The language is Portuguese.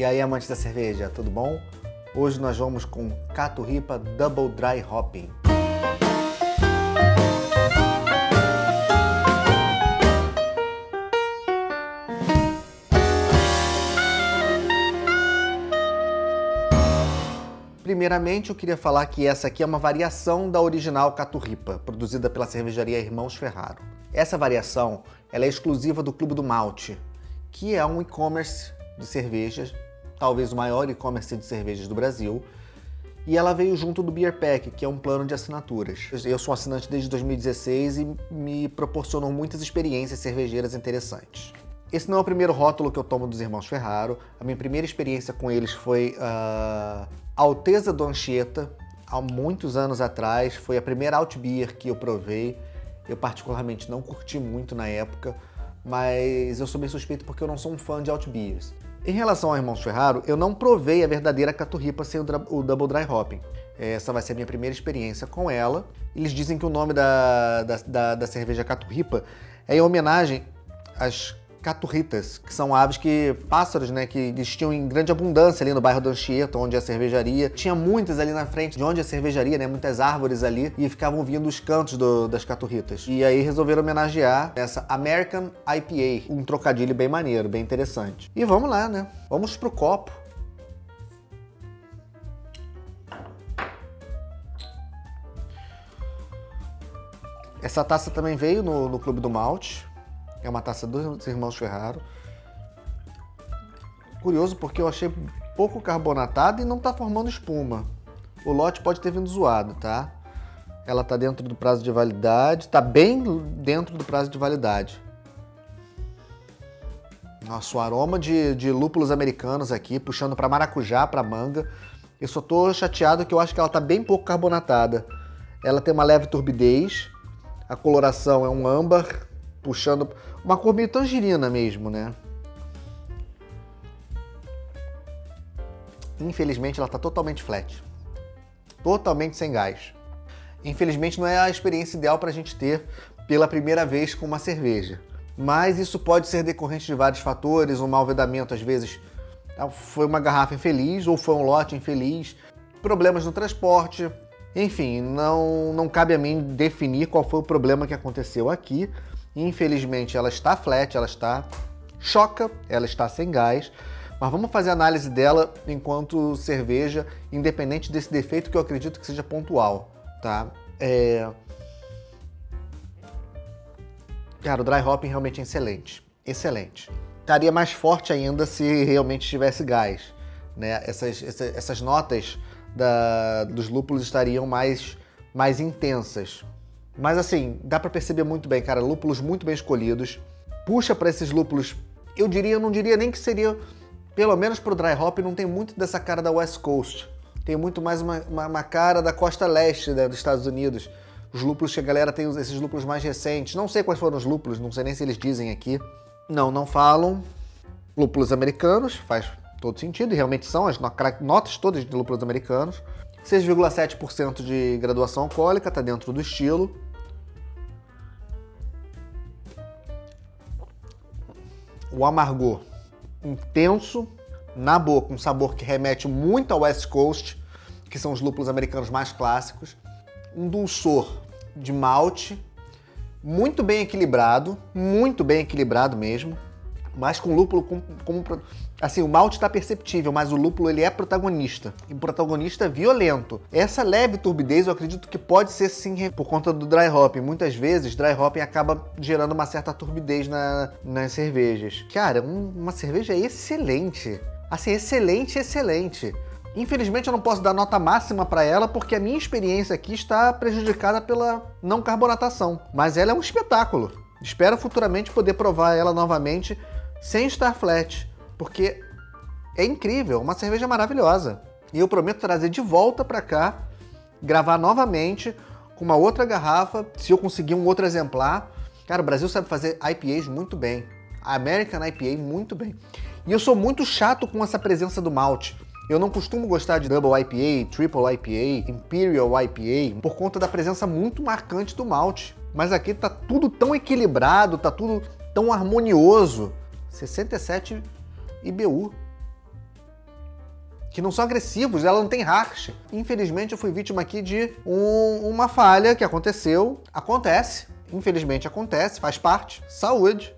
E aí, amantes da cerveja, tudo bom? Hoje nós vamos com Caturripa Double Dry Hopping. Primeiramente, eu queria falar que essa aqui é uma variação da original Caturripa, produzida pela cervejaria Irmãos Ferraro. Essa variação ela é exclusiva do Clube do Malte, que é um e-commerce de cervejas, talvez o maior e-commerce de cervejas do Brasil, e ela veio junto do Beer Pack, que é um plano de assinaturas. Eu sou assinante desde 2016 e me proporcionou muitas experiências cervejeiras interessantes. Esse não é o primeiro rótulo que eu tomo dos Irmãos Ferraro. A minha primeira experiência com eles foi uh, Alteza do Anchieta, há muitos anos atrás. Foi a primeira Alt Beer que eu provei. Eu particularmente não curti muito na época, mas eu sou bem suspeito porque eu não sou um fã de Alt Beers. Em relação ao Irmãos Ferraro, eu não provei a verdadeira caturripa sem o Double Dry Hopping. Essa vai ser a minha primeira experiência com ela. Eles dizem que o nome da, da, da, da cerveja caturripa é em homenagem às caturritas, que são aves que, pássaros, né, que existiam em grande abundância ali no bairro do Anchieta, onde a cervejaria. Tinha muitas ali na frente de onde a cervejaria, né, muitas árvores ali, e ficavam vindo os cantos do, das caturritas. E aí resolveram homenagear essa American IPA, um trocadilho bem maneiro, bem interessante. E vamos lá, né? Vamos pro copo. Essa taça também veio no, no Clube do Malte, é uma taça dos irmãos Ferraro. Curioso porque eu achei pouco carbonatada e não está formando espuma. O lote pode ter vindo zoado, tá? Ela está dentro do prazo de validade, está bem dentro do prazo de validade. Nossa, aroma de, de lúpulos americanos aqui, puxando para maracujá, para manga. Eu só tô chateado que eu acho que ela está bem pouco carbonatada. Ela tem uma leve turbidez, a coloração é um âmbar, puxando uma cor meio tangerina mesmo, né? Infelizmente ela está totalmente flat. Totalmente sem gás. Infelizmente não é a experiência ideal para a gente ter pela primeira vez com uma cerveja. Mas isso pode ser decorrente de vários fatores, um mau vedamento às vezes ah, foi uma garrafa infeliz ou foi um lote infeliz, problemas no transporte, enfim, não, não cabe a mim definir qual foi o problema que aconteceu aqui, Infelizmente ela está flat, ela está choca, ela está sem gás. Mas vamos fazer análise dela enquanto cerveja, independente desse defeito que eu acredito que seja pontual, tá? É... Cara, o dry hopping realmente é excelente, excelente. Estaria mais forte ainda se realmente tivesse gás, né? Essas, essas, essas notas da, dos lúpulos estariam mais, mais intensas. Mas assim, dá para perceber muito bem, cara, lúpulos muito bem escolhidos. Puxa para esses lúpulos, eu diria, não diria nem que seria, pelo menos pro dry hop, não tem muito dessa cara da West Coast. Tem muito mais uma, uma, uma cara da costa leste né, dos Estados Unidos. Os lúpulos que a galera tem, esses lúpulos mais recentes. Não sei quais foram os lúpulos, não sei nem se eles dizem aqui. Não, não falam. Lúpulos americanos, faz todo sentido, e realmente são as notas todas de lúpulos americanos. 6,7% de graduação alcoólica, está dentro do estilo. o amargor intenso na boca, um sabor que remete muito ao West Coast, que são os lúpulos americanos mais clássicos, um dulçor de malte muito bem equilibrado, muito bem equilibrado mesmo, mas com lúpulo como, como assim, o malte está perceptível, mas o lúpulo ele é protagonista, e protagonista violento. Essa leve turbidez eu acredito que pode ser sim por conta do dry hopping. Muitas vezes dry hopping acaba gerando uma certa turbidez na, nas cervejas. Cara, um, uma cerveja excelente. Assim, excelente, excelente. Infelizmente eu não posso dar nota máxima para ela porque a minha experiência aqui está prejudicada pela não carbonatação, mas ela é um espetáculo. Espero futuramente poder provar ela novamente sem estar flat, porque é incrível, uma cerveja maravilhosa. E eu prometo trazer de volta para cá, gravar novamente com uma outra garrafa, se eu conseguir um outro exemplar. Cara, o Brasil sabe fazer IPAs muito bem. A American IPA muito bem. E eu sou muito chato com essa presença do malte. Eu não costumo gostar de Double IPA, Triple IPA, Imperial IPA, por conta da presença muito marcante do malte. Mas aqui tá tudo tão equilibrado, tá tudo tão harmonioso 67 IBU. que não são agressivos, ela não tem harsh. Infelizmente, eu fui vítima aqui de um, uma falha que aconteceu. Acontece. Infelizmente acontece, faz parte. Saúde.